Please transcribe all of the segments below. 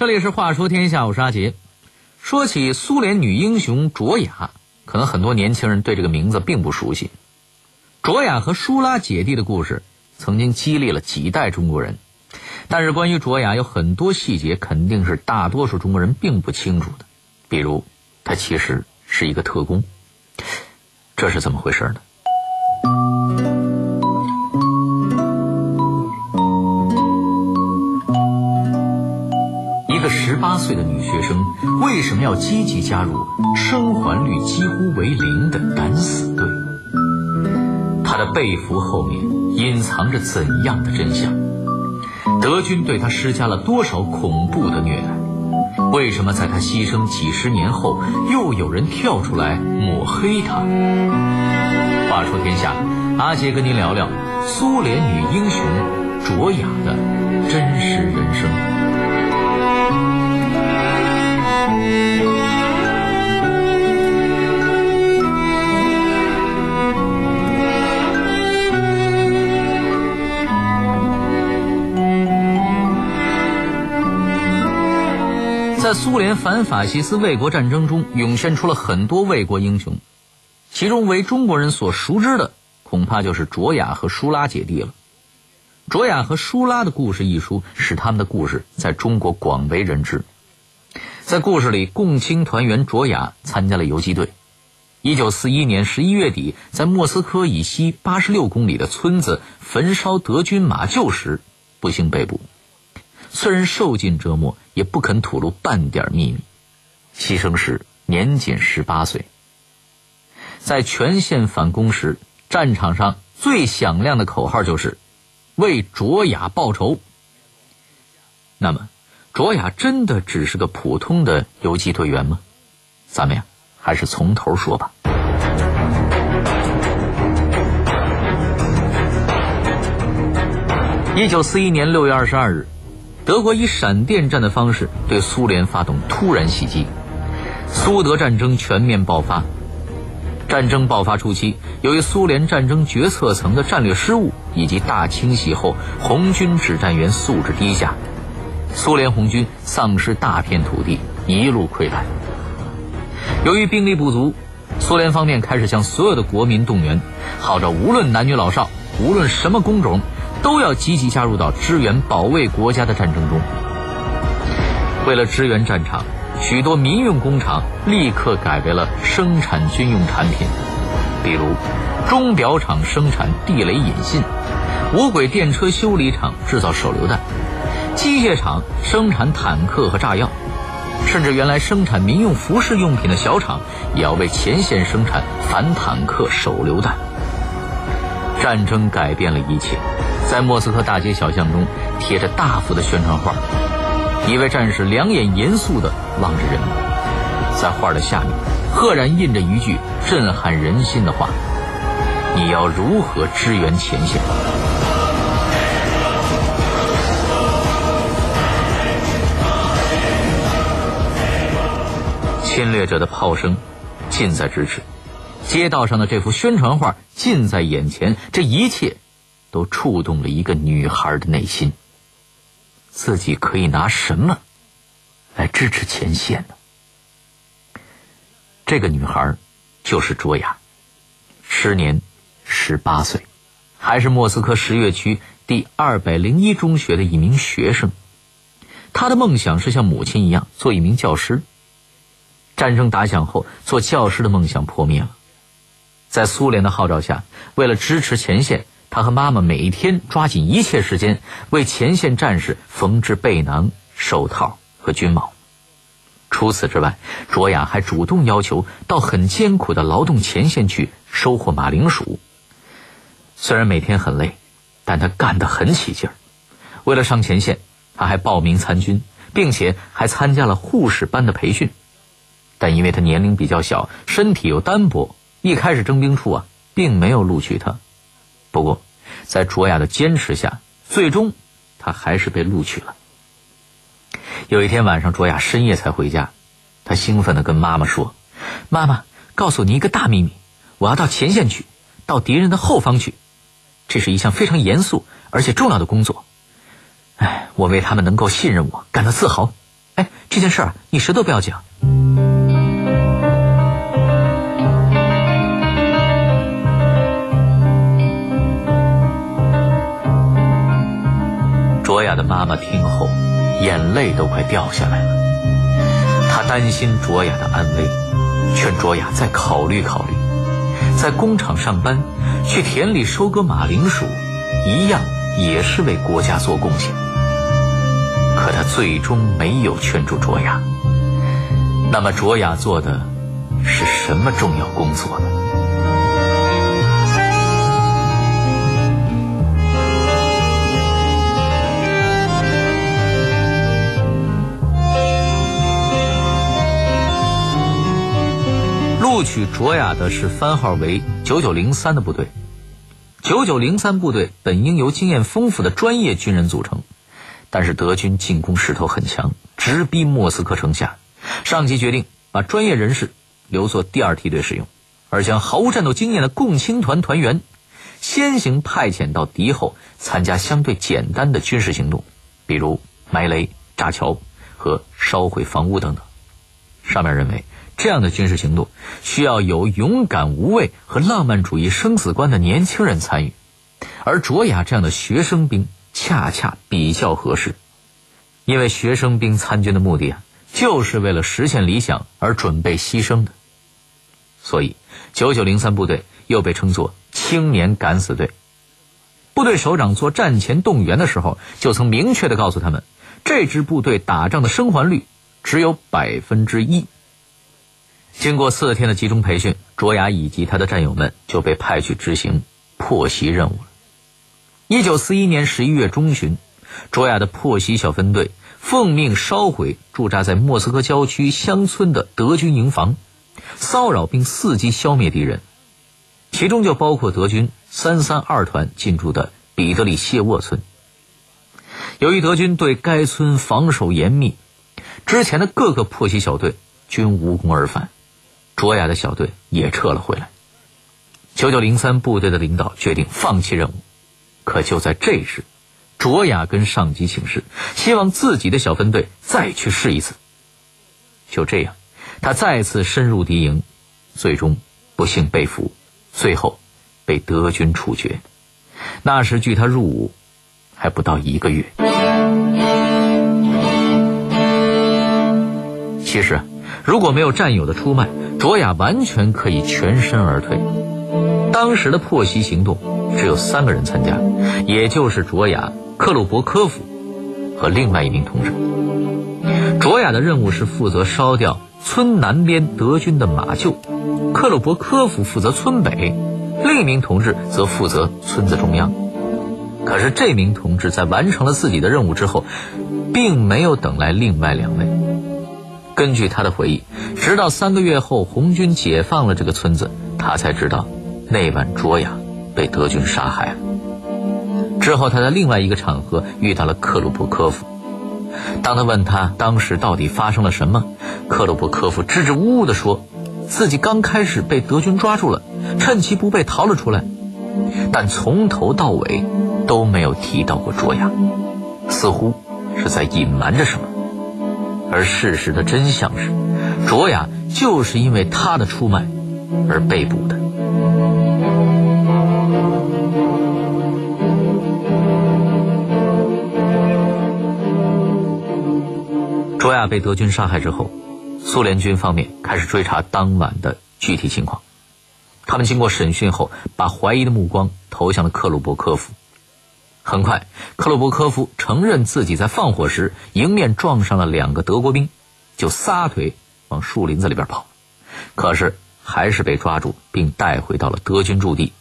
这里是《话说天下》，我是阿杰。说起苏联女英雄卓雅，可能很多年轻人对这个名字并不熟悉。卓雅和舒拉姐弟的故事，曾经激励了几代中国人。但是关于卓雅，有很多细节肯定是大多数中国人并不清楚的。比如，她其实是一个特工，这是怎么回事呢？八岁的女学生为什么要积极加入生还率几乎为零的敢死队？她的被俘后面隐藏着怎样的真相？德军对她施加了多少恐怖的虐待？为什么在她牺牲几十年后，又有人跳出来抹黑她？话说天下，阿杰跟您聊聊苏联女英雄卓雅的真实人生。在苏联反法西斯卫国战争中，涌现出了很多卫国英雄，其中为中国人所熟知的，恐怕就是卓雅和舒拉姐弟了。《卓雅和舒拉的故事》一书使他们的故事在中国广为人知。在故事里，共青团员卓雅参加了游击队。一九四一年十一月底，在莫斯科以西八十六公里的村子焚烧德军马厩时，不幸被捕。虽然受尽折磨，也不肯吐露半点秘密。牺牲时年仅十八岁。在全线反攻时，战场上最响亮的口号就是“为卓雅报仇”。那么。卓雅真的只是个普通的游击队员吗？咱们呀，还是从头说吧。一九四一年六月二十二日，德国以闪电战的方式对苏联发动突然袭击，苏德战争全面爆发。战争爆发初期，由于苏联战争决策层的战略失误以及大清洗后红军指战员素质低下。苏联红军丧失大片土地，一路溃败。由于兵力不足，苏联方面开始向所有的国民动员，号召无论男女老少，无论什么工种，都要积极加入到支援保卫国家的战争中。为了支援战场，许多民用工厂立刻改为了生产军用产品，比如钟表厂生产地雷引信，无轨电车修理厂制造手榴弹。机械厂生产坦克和炸药，甚至原来生产民用服饰用品的小厂，也要为前线生产反坦克手榴弹。战争改变了一切，在莫斯科大街小巷中贴着大幅的宣传画，一位战士两眼严肃地望着人们，在画的下面，赫然印着一句震撼人心的话：“你要如何支援前线？”侵略者的炮声近在咫尺，街道上的这幅宣传画近在眼前，这一切都触动了一个女孩的内心。自己可以拿什么来支持前线呢？这个女孩就是卓雅，时年十八岁，还是莫斯科十月区第二百零一中学的一名学生。她的梦想是像母亲一样做一名教师。战争打响后，做教师的梦想破灭了。在苏联的号召下，为了支持前线，他和妈妈每天抓紧一切时间为前线战士缝制背囊、手套和军帽。除此之外，卓雅还主动要求到很艰苦的劳动前线去收获马铃薯。虽然每天很累，但他干得很起劲儿。为了上前线，他还报名参军，并且还参加了护士班的培训。但因为他年龄比较小，身体又单薄，一开始征兵处啊并没有录取他。不过，在卓雅的坚持下，最终他还是被录取了。有一天晚上，卓雅深夜才回家，他兴奋地跟妈妈说：“妈妈，告诉你一个大秘密，我要到前线去，到敌人的后方去。这是一项非常严肃而且重要的工作。哎，我为他们能够信任我感到自豪。哎，这件事儿你谁都不要讲。”雅的妈妈听后，眼泪都快掉下来了。她担心卓雅的安危，劝卓雅再考虑考虑，在工厂上班，去田里收割马铃薯，一样也是为国家做贡献。可她最终没有劝住卓雅。那么卓雅做的是什么重要工作呢？录取卓雅的是番号为九九零三的部队。九九零三部队本应由经验丰富的专业军人组成，但是德军进攻势头很强，直逼莫斯科城下。上级决定把专业人士留作第二梯队使用，而将毫无战斗经验的共青团团员先行派遣到敌后参加相对简单的军事行动，比如埋雷、炸桥和烧毁房屋等等。上面认为。这样的军事行动需要有勇敢无畏和浪漫主义生死观的年轻人参与，而卓雅这样的学生兵恰恰比较合适，因为学生兵参军的目的啊，就是为了实现理想而准备牺牲的，所以九九零三部队又被称作青年敢死队。部队首长做战前动员的时候，就曾明确的告诉他们，这支部队打仗的生还率只有百分之一。经过四天的集中培训，卓雅以及他的战友们就被派去执行破袭任务了。一九四一年十一月中旬，卓雅的破袭小分队奉命烧毁驻扎在莫斯科郊区乡村的德军营房，骚扰并伺机消灭敌人，其中就包括德军三三二团进驻的彼得里谢沃村。由于德军对该村防守严密，之前的各个破袭小队均无功而返。卓雅的小队也撤了回来。九九零三部队的领导决定放弃任务，可就在这时，卓雅跟上级请示，希望自己的小分队再去试一次。就这样，他再次深入敌营，最终不幸被俘，最后被德军处决。那时距他入伍还不到一个月。其实，如果没有战友的出卖，卓雅完全可以全身而退。当时的破袭行动只有三个人参加，也就是卓雅、克鲁伯科夫和另外一名同志。卓雅的任务是负责烧掉村南边德军的马厩，克鲁伯科夫负责村北，另一名同志则负责村子中央。可是这名同志在完成了自己的任务之后，并没有等来另外两位。根据他的回忆。直到三个月后，红军解放了这个村子，他才知道那晚卓雅被德军杀害了。之后，他在另外一个场合遇到了克鲁伯科夫。当他问他当时到底发生了什么，克鲁伯科夫支支吾吾地说，自己刚开始被德军抓住了，趁其不备逃了出来，但从头到尾都没有提到过卓雅，似乎是在隐瞒着什么。而事实的真相是。卓雅就是因为他的出卖而被捕的。卓雅被德军杀害之后，苏联军方面开始追查当晚的具体情况。他们经过审讯后，把怀疑的目光投向了克鲁伯科夫。很快，克洛伯科夫承认自己在放火时迎面撞上了两个德国兵，就撒腿。往树林子里边跑，可是还是被抓住，并带回到了德军驻地。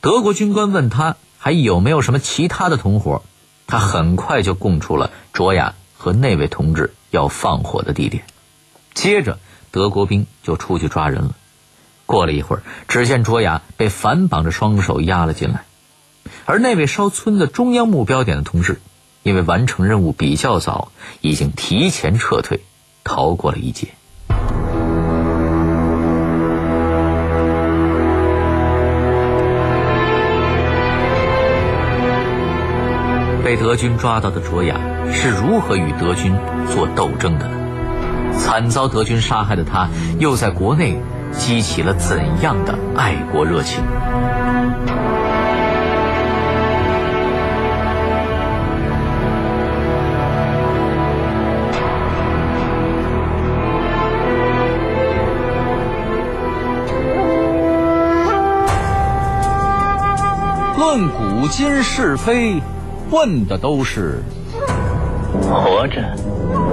德国军官问他还有没有什么其他的同伙，他很快就供出了卓雅和那位同志要放火的地点。接着，德国兵就出去抓人了。过了一会儿，只见卓雅被反绑着双手押了进来，而那位烧村的中央目标点的同志，因为完成任务比较早，已经提前撤退，逃过了一劫。被德军抓到的卓雅是如何与德军做斗争的？惨遭德军杀害的他，又在国内激起了怎样的爱国热情？论古今是非，问的都是活着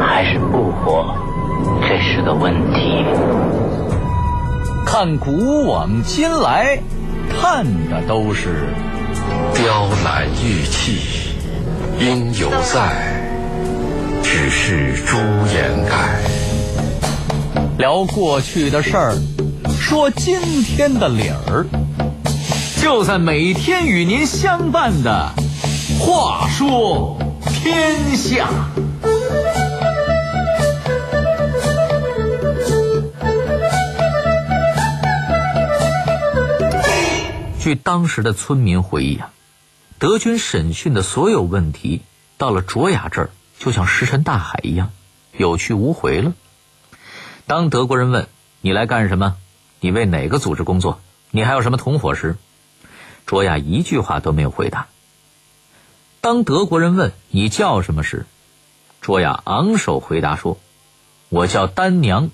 还是不活，这是个问题。看古往今来，看的都是雕栏玉砌应犹在，只是朱颜改。聊过去的事儿，说今天的理儿。就在每天与您相伴的《话说天下》。据当时的村民回忆啊，德军审讯的所有问题，到了卓雅这儿，就像石沉大海一样，有去无回了。当德国人问你来干什么，你为哪个组织工作，你还有什么同伙时，卓雅一句话都没有回答。当德国人问你叫什么时，卓雅昂首回答说：“我叫丹娘，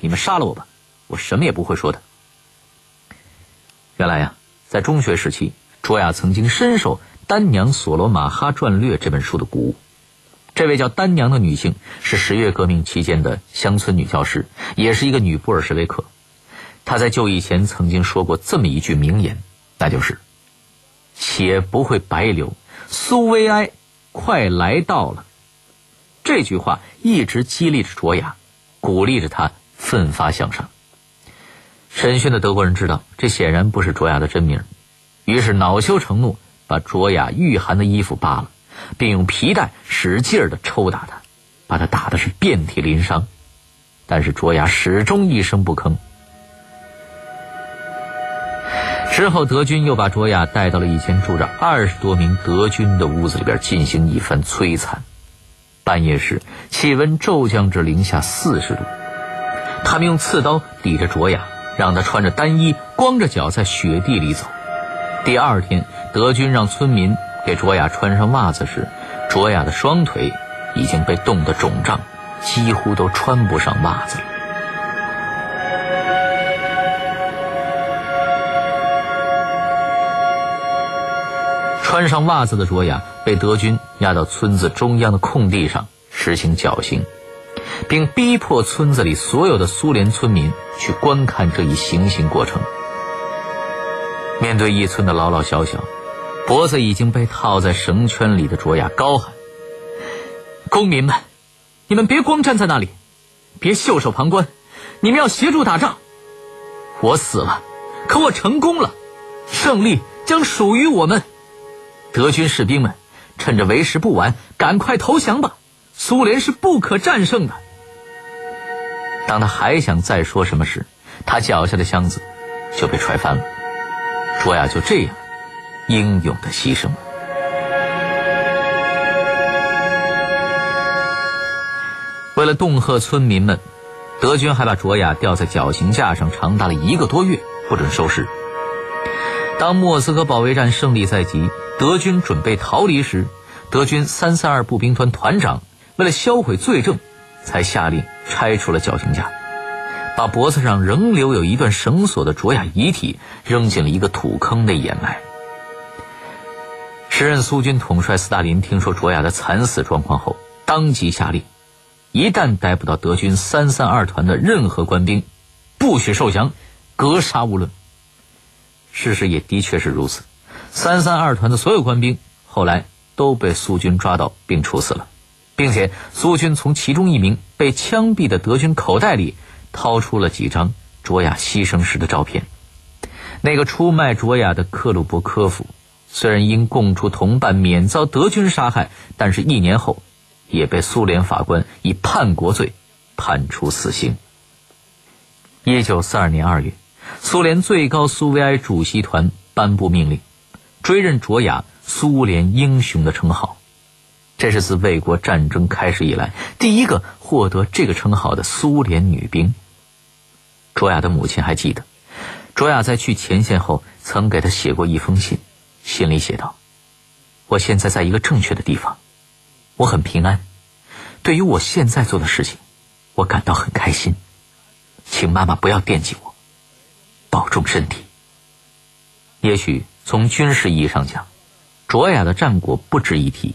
你们杀了我吧，我什么也不会说的。”原来呀，在中学时期，卓雅曾经深受《丹娘所罗马哈传略》这本书的鼓舞。这位叫丹娘的女性是十月革命期间的乡村女教师，也是一个女布尔什维克。她在就义前曾经说过这么一句名言，那就是。且不会白流，苏维埃快来到了。这句话一直激励着卓雅，鼓励着他奋发向上。审讯的德国人知道这显然不是卓雅的真名，于是恼羞成怒，把卓雅御寒的衣服扒了，并用皮带使劲的抽打他，把他打的是遍体鳞伤。但是卓雅始终一声不吭。之后，德军又把卓雅带到了一间住着二十多名德军的屋子里边进行一番摧残。半夜时，气温骤降至零下四十度，他们用刺刀抵着卓雅，让他穿着单衣，光着脚在雪地里走。第二天，德军让村民给卓雅穿上袜子时，卓雅的双腿已经被冻得肿胀，几乎都穿不上袜子了。穿上袜子的卓雅被德军押到村子中央的空地上实行绞刑，并逼迫村子里所有的苏联村民去观看这一行刑过程。面对一村的老老小小，脖子已经被套在绳圈里的卓雅高喊：“公民们，你们别光站在那里，别袖手旁观，你们要协助打仗。我死了，可我成功了，胜利将属于我们。”德军士兵们，趁着为时不晚，赶快投降吧！苏联是不可战胜的。当他还想再说什么时，他脚下的箱子就被踹翻了。卓雅就这样英勇的牺牲了。为了恫吓村民们，德军还把卓雅吊在绞刑架上，长达了一个多月，不准收尸。当莫斯科保卫战胜利在即。德军准备逃离时，德军三三二步兵团团长为了销毁罪证，才下令拆除了绞刑架，把脖子上仍留有一段绳索的卓雅遗体扔进了一个土坑内掩埋。时任苏军统帅斯大林听说卓雅的惨死状况后，当即下令：一旦逮捕到德军三三二团的任何官兵，不许受降，格杀勿论。事实也的确是如此。三三二团的所有官兵后来都被苏军抓到并处死了，并且苏军从其中一名被枪毙的德军口袋里掏出了几张卓雅牺牲时的照片。那个出卖卓雅的克鲁伯科夫，虽然因供出同伴免遭德军杀害，但是一年后也被苏联法官以叛国罪判处死刑。一九四二年二月，苏联最高苏维埃主席团颁布命令。追认卓雅苏联英雄的称号，这是自卫国战争开始以来第一个获得这个称号的苏联女兵。卓雅的母亲还记得，卓雅在去前线后曾给她写过一封信，信里写道：“我现在在一个正确的地方，我很平安。对于我现在做的事情，我感到很开心。请妈妈不要惦记我，保重身体。”也许从军事意义上讲，卓雅的战果不值一提。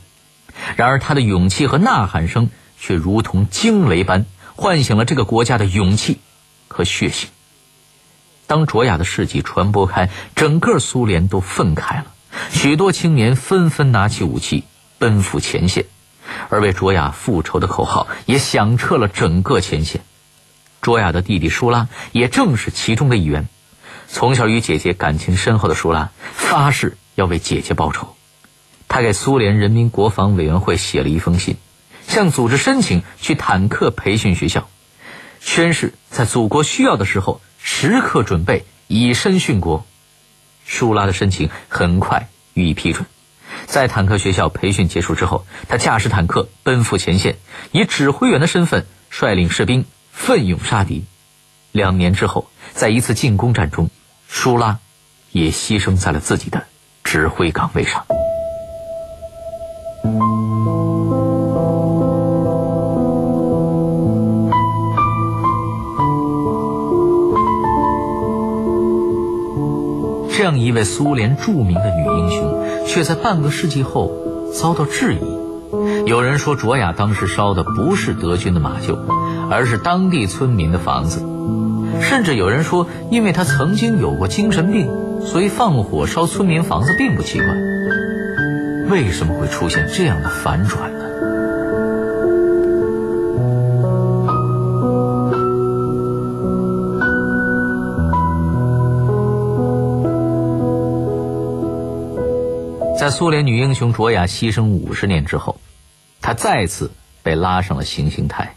然而，她的勇气和呐喊声却如同惊雷般唤醒了这个国家的勇气和血性。当卓雅的事迹传播开，整个苏联都愤慨了，许多青年纷纷拿起武器奔赴前线，而为卓雅复仇的口号也响彻了整个前线。卓雅的弟弟舒拉也正是其中的一员。从小与姐姐感情深厚的舒拉发誓要为姐姐报仇，他给苏联人民国防委员会写了一封信，向组织申请去坦克培训学校，宣誓在祖国需要的时候时刻准备以身殉国。舒拉的申请很快予以批准，在坦克学校培训结束之后，他驾驶坦克奔赴前线，以指挥员的身份率领士兵奋勇杀敌。两年之后，在一次进攻战中，舒拉也牺牲在了自己的指挥岗位上。这样一位苏联著名的女英雄，却在半个世纪后遭到质疑。有人说，卓雅当时烧的不是德军的马厩，而是当地村民的房子。甚至有人说，因为他曾经有过精神病，所以放火烧村民房子并不奇怪。为什么会出现这样的反转呢？在苏联女英雄卓雅牺牲五十年之后，她再次被拉上了行刑台，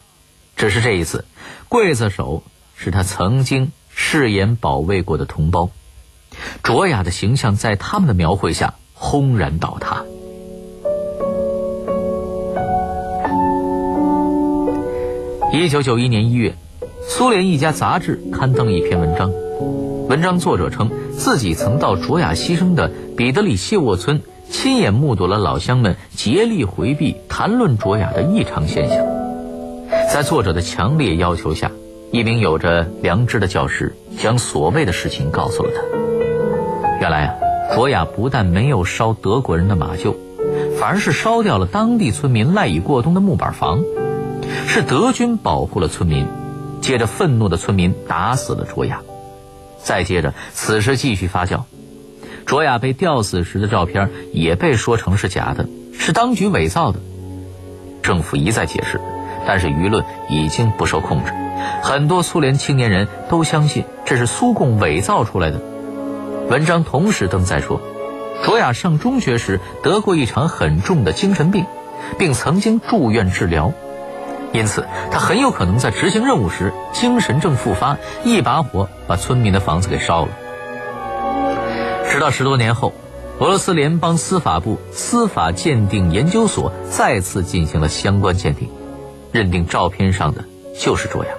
只是这一次，刽子手。是他曾经誓言保卫过的同胞，卓雅的形象在他们的描绘下轰然倒塌。一九九一年一月，苏联一家杂志刊登了一篇文章，文章作者称自己曾到卓雅牺牲的彼得里谢沃村，亲眼目睹了老乡们竭力回避谈论卓雅的异常现象。在作者的强烈要求下。一名有着良知的教师将所谓的事情告诉了他。原来啊，卓雅不但没有烧德国人的马厩，反而是烧掉了当地村民赖以过冬的木板房。是德军保护了村民，接着愤怒的村民打死了卓雅。再接着，此事继续发酵，卓雅被吊死时的照片也被说成是假的，是当局伪造的。政府一再解释，但是舆论已经不受控制。很多苏联青年人都相信这是苏共伪造出来的。文章同时登载说，卓雅上中学时得过一场很重的精神病，并曾经住院治疗，因此他很有可能在执行任务时精神症复发，一把火把村民的房子给烧了。直到十多年后，俄罗斯联邦司法部司法鉴定研究所再次进行了相关鉴定，认定照片上的就是卓雅。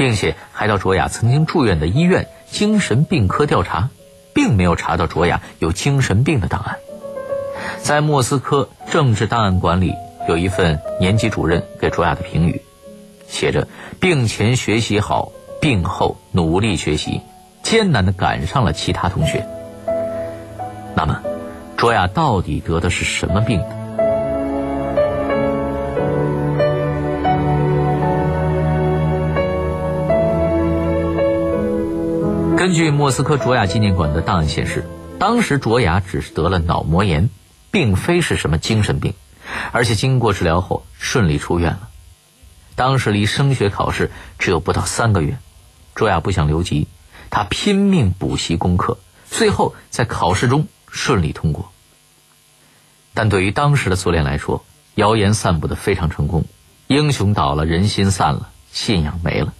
并且还到卓雅曾经住院的医院精神病科调查，并没有查到卓雅有精神病的档案。在莫斯科政治档案馆里，有一份年级主任给卓雅的评语，写着：“病前学习好，病后努力学习，艰难地赶上了其他同学。”那么，卓雅到底得的是什么病呢？根据莫斯科卓雅纪念馆的档案显示，当时卓雅只是得了脑膜炎，并非是什么精神病，而且经过治疗后顺利出院了。当时离升学考试只有不到三个月，卓雅不想留级，他拼命补习功课，最后在考试中顺利通过。但对于当时的苏联来说，谣言散布的非常成功，英雄倒了，人心散了，信仰没了，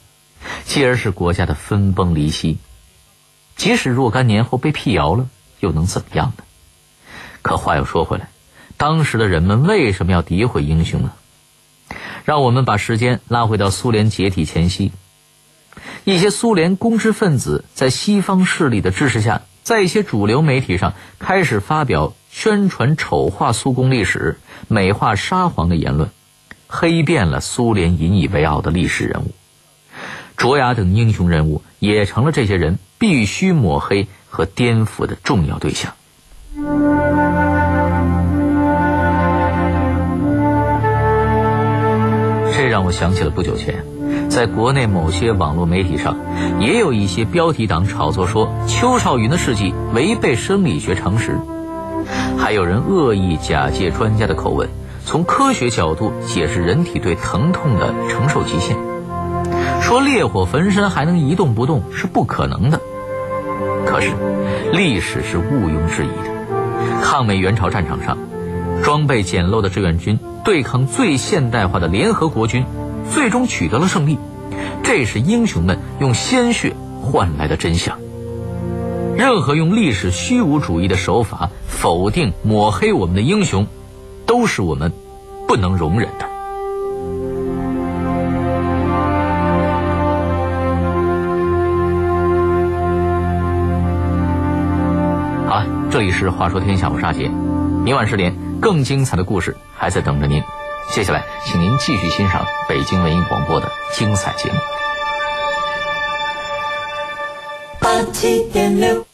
继而是国家的分崩离析。即使若干年后被辟谣了，又能怎么样呢？可话又说回来，当时的人们为什么要诋毁英雄呢？让我们把时间拉回到苏联解体前夕，一些苏联公知分子在西方势力的支持下，在一些主流媒体上开始发表宣传丑化苏共历史、美化沙皇的言论，黑遍了苏联引以为傲的历史人物。卓雅等英雄人物也成了这些人必须抹黑和颠覆的重要对象。这让我想起了不久前，在国内某些网络媒体上，也有一些标题党炒作说邱少云的事迹违背生理学常识，还有人恶意假借专家的口吻，从科学角度解释人体对疼痛的承受极限。说烈火焚身还能一动不动是不可能的，可是历史是毋庸置疑的。抗美援朝战场上，装备简陋的志愿军对抗最现代化的联合国军，最终取得了胜利。这是英雄们用鲜血换来的真相。任何用历史虚无主义的手法否定抹黑我们的英雄，都是我们不能容忍的。这里是《话说天下》，我是阿杰。明晚十点，更精彩的故事还在等着您。接下来，请您继续欣赏北京文艺广播的精彩节目。八七点六。